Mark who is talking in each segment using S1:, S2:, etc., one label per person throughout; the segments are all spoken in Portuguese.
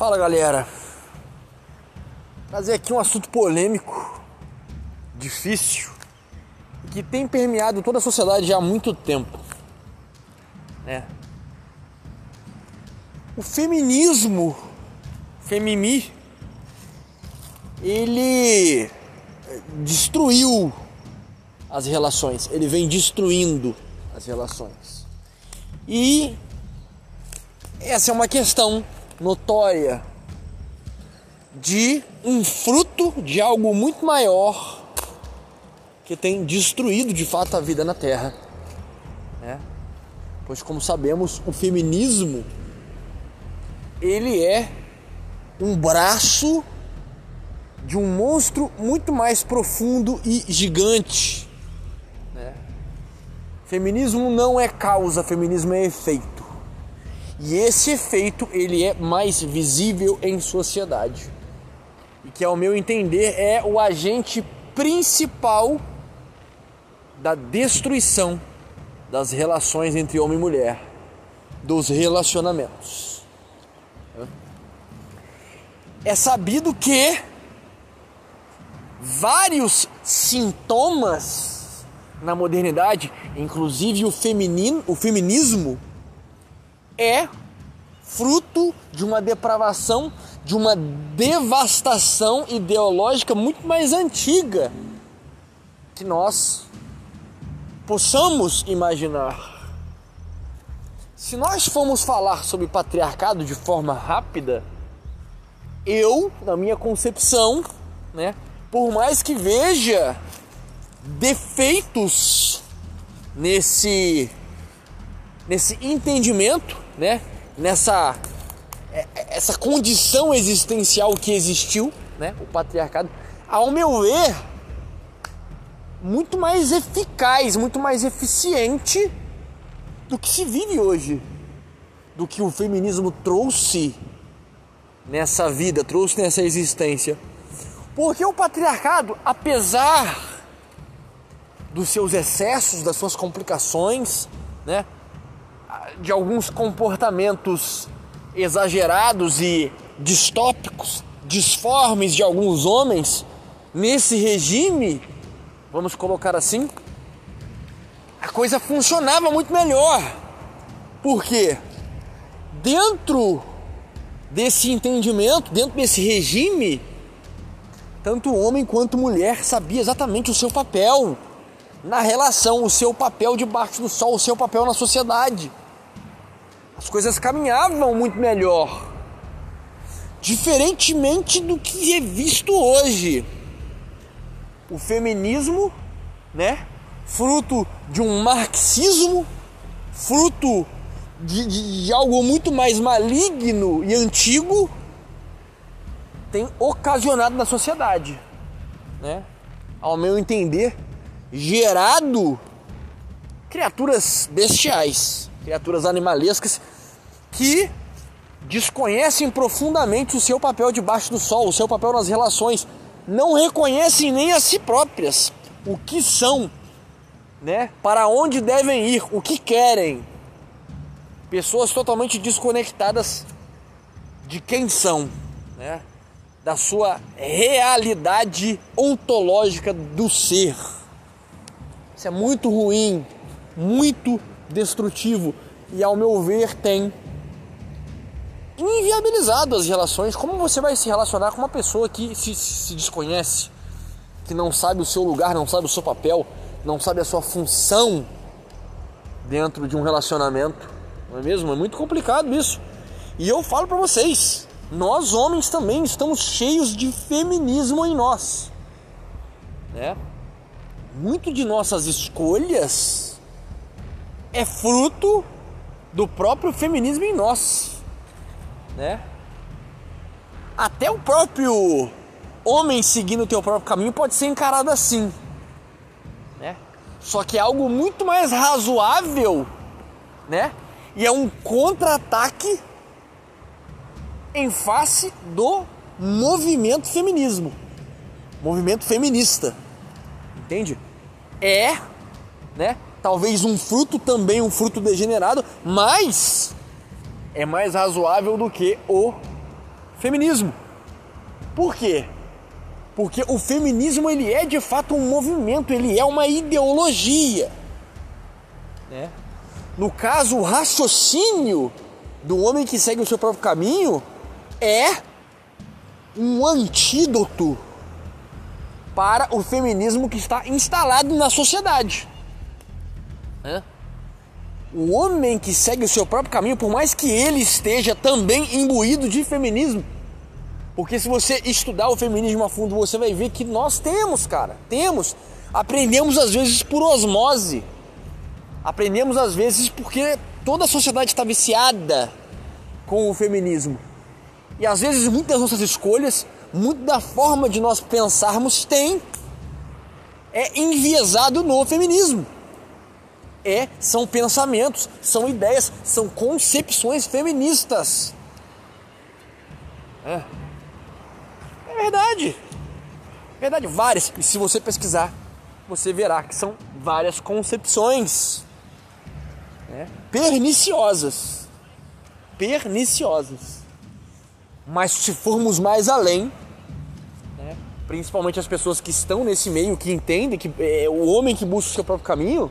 S1: Fala galera, trazer aqui um assunto polêmico, difícil, que tem permeado toda a sociedade já há muito tempo. Né? O feminismo, femimi, ele destruiu as relações, ele vem destruindo as relações. E essa é uma questão notória de um fruto de algo muito maior que tem destruído de fato a vida na Terra. Né? Pois como sabemos, o feminismo ele é um braço de um monstro muito mais profundo e gigante. Né? Feminismo não é causa, feminismo é efeito. E esse efeito ele é mais visível em sociedade. E que ao meu entender é o agente principal da destruição das relações entre homem e mulher, dos relacionamentos. É sabido que vários sintomas na modernidade, inclusive o, feminino, o feminismo, é fruto de uma depravação, de uma devastação ideológica muito mais antiga que nós possamos imaginar. Se nós formos falar sobre patriarcado de forma rápida, eu, na minha concepção, né, por mais que veja defeitos nesse nesse entendimento, né? Nessa é, essa condição existencial que existiu, né? O patriarcado, ao meu ver, muito mais eficaz, muito mais eficiente do que se vive hoje, do que o feminismo trouxe nessa vida, trouxe nessa existência. Porque o patriarcado, apesar dos seus excessos, das suas complicações, né? De alguns comportamentos exagerados e distópicos, disformes de alguns homens, nesse regime, vamos colocar assim, a coisa funcionava muito melhor. Porque dentro desse entendimento, dentro desse regime, tanto homem quanto mulher sabia exatamente o seu papel na relação, o seu papel debaixo do sol, o seu papel na sociedade. As coisas caminhavam muito melhor. Diferentemente do que é visto hoje. O feminismo, né? Fruto de um marxismo, fruto de, de, de algo muito mais maligno e antigo, tem ocasionado na sociedade, né? Ao meu entender, gerado criaturas bestiais, criaturas animalescas que desconhecem profundamente o seu papel debaixo do sol, o seu papel nas relações, não reconhecem nem a si próprias o que são, né? Para onde devem ir, o que querem. Pessoas totalmente desconectadas de quem são, né? da sua realidade ontológica do ser. Isso é muito ruim, muito destrutivo e, ao meu ver, tem inviabilizado as relações. Como você vai se relacionar com uma pessoa que se, se desconhece, que não sabe o seu lugar, não sabe o seu papel, não sabe a sua função dentro de um relacionamento? Não é mesmo? É muito complicado isso. E eu falo para vocês, nós homens também estamos cheios de feminismo em nós. Né? Muito de nossas escolhas é fruto do próprio feminismo em nós. Né? Até o próprio homem seguindo o teu próprio caminho pode ser encarado assim. Né? Só que é algo muito mais razoável, né? E é um contra-ataque em face do movimento feminismo, movimento feminista, entende? É, né? Talvez um fruto também um fruto degenerado, mas é mais razoável do que o feminismo. Por quê? Porque o feminismo ele é de fato um movimento, ele é uma ideologia. Né? No caso, o raciocínio do homem que segue o seu próprio caminho é um antídoto para o feminismo que está instalado na sociedade. Né? O homem que segue o seu próprio caminho, por mais que ele esteja também imbuído de feminismo, porque se você estudar o feminismo a fundo, você vai ver que nós temos, cara, temos. Aprendemos às vezes por osmose. Aprendemos às vezes porque toda a sociedade está viciada com o feminismo. E às vezes muitas das nossas escolhas, muito da forma de nós pensarmos tem é enviesado no feminismo. É, são pensamentos, são ideias, são concepções feministas. É. É verdade. Verdade, várias. E se você pesquisar, você verá que são várias concepções né? perniciosas. Perniciosas. Mas se formos mais além, né? principalmente as pessoas que estão nesse meio, que entendem que é o homem que busca o seu próprio caminho,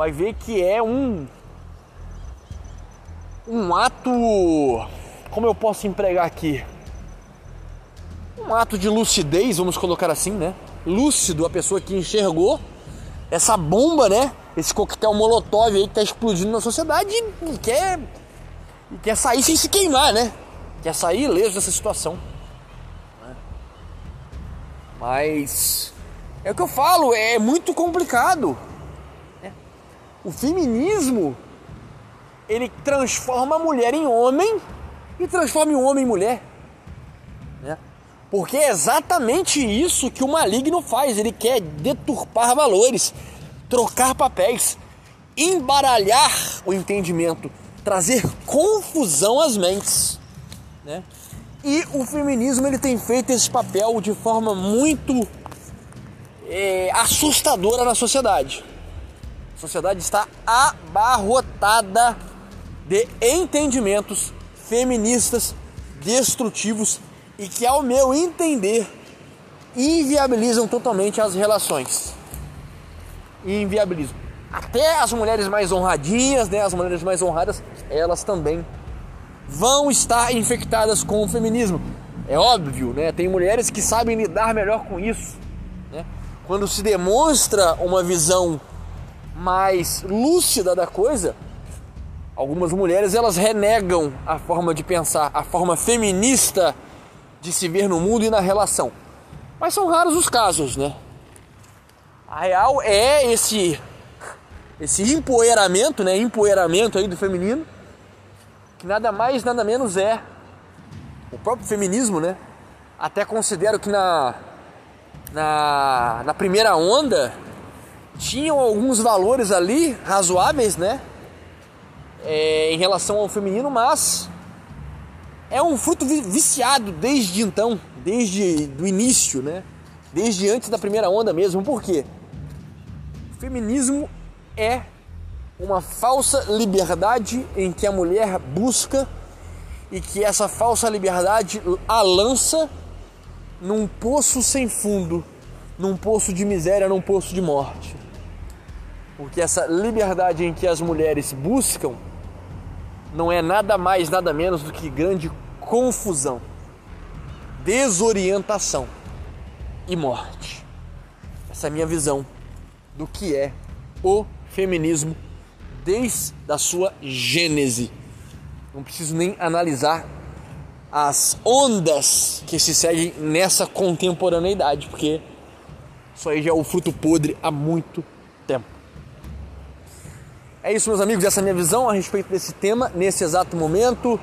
S1: vai ver que é um um ato, como eu posso empregar aqui? Um ato de lucidez, vamos colocar assim, né? Lúcido, a pessoa que enxergou essa bomba, né? Esse coquetel molotov aí que tá explodindo na sociedade e quer, e quer sair sem se queimar, né? Quer sair ileso dessa situação. Mas é o que eu falo, é muito complicado. O feminismo ele transforma a mulher em homem e transforma o homem em mulher. Né? Porque é exatamente isso que o maligno faz. Ele quer deturpar valores, trocar papéis, embaralhar o entendimento, trazer confusão às mentes. Né? E o feminismo ele tem feito esse papel de forma muito é, assustadora na sociedade. A sociedade está abarrotada de entendimentos feministas destrutivos e que, ao meu entender, inviabilizam totalmente as relações. Inviabilizam. Até as mulheres mais honradinhas, né, as mulheres mais honradas, elas também vão estar infectadas com o feminismo. É óbvio, né? Tem mulheres que sabem lidar melhor com isso. Né? Quando se demonstra uma visão mais lúcida da coisa, algumas mulheres elas renegam a forma de pensar, a forma feminista de se ver no mundo e na relação. Mas são raros os casos, né? A real é esse esse empoeiramento, né? Empoeiramento aí do feminino, que nada mais, nada menos é o próprio feminismo, né? Até considero que na na, na primeira onda tinham alguns valores ali razoáveis, né? É, em relação ao feminino, mas é um fruto viciado desde então, desde o início, né? Desde antes da primeira onda mesmo. Por quê? O feminismo é uma falsa liberdade em que a mulher busca e que essa falsa liberdade a lança num poço sem fundo, num poço de miséria, num poço de morte. Porque essa liberdade em que as mulheres buscam não é nada mais, nada menos do que grande confusão, desorientação e morte. Essa é a minha visão do que é o feminismo desde a sua gênese. Não preciso nem analisar as ondas que se seguem nessa contemporaneidade, porque isso aí já é o fruto podre há muito tempo. É isso, meus amigos, essa é a minha visão a respeito desse tema nesse exato momento.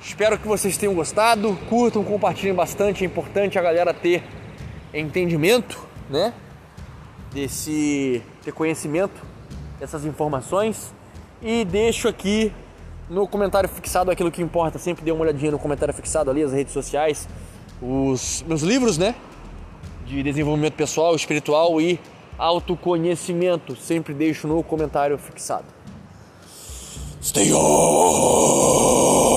S1: Espero que vocês tenham gostado, curtam, compartilhem bastante. É importante a galera ter entendimento, né? Desse ter conhecimento dessas informações e deixo aqui no comentário fixado aquilo que importa. Sempre dê uma olhadinha no comentário fixado ali, as redes sociais, os meus livros, né? De desenvolvimento pessoal, espiritual e autoconhecimento. Sempre deixo no comentário fixado. Stay on!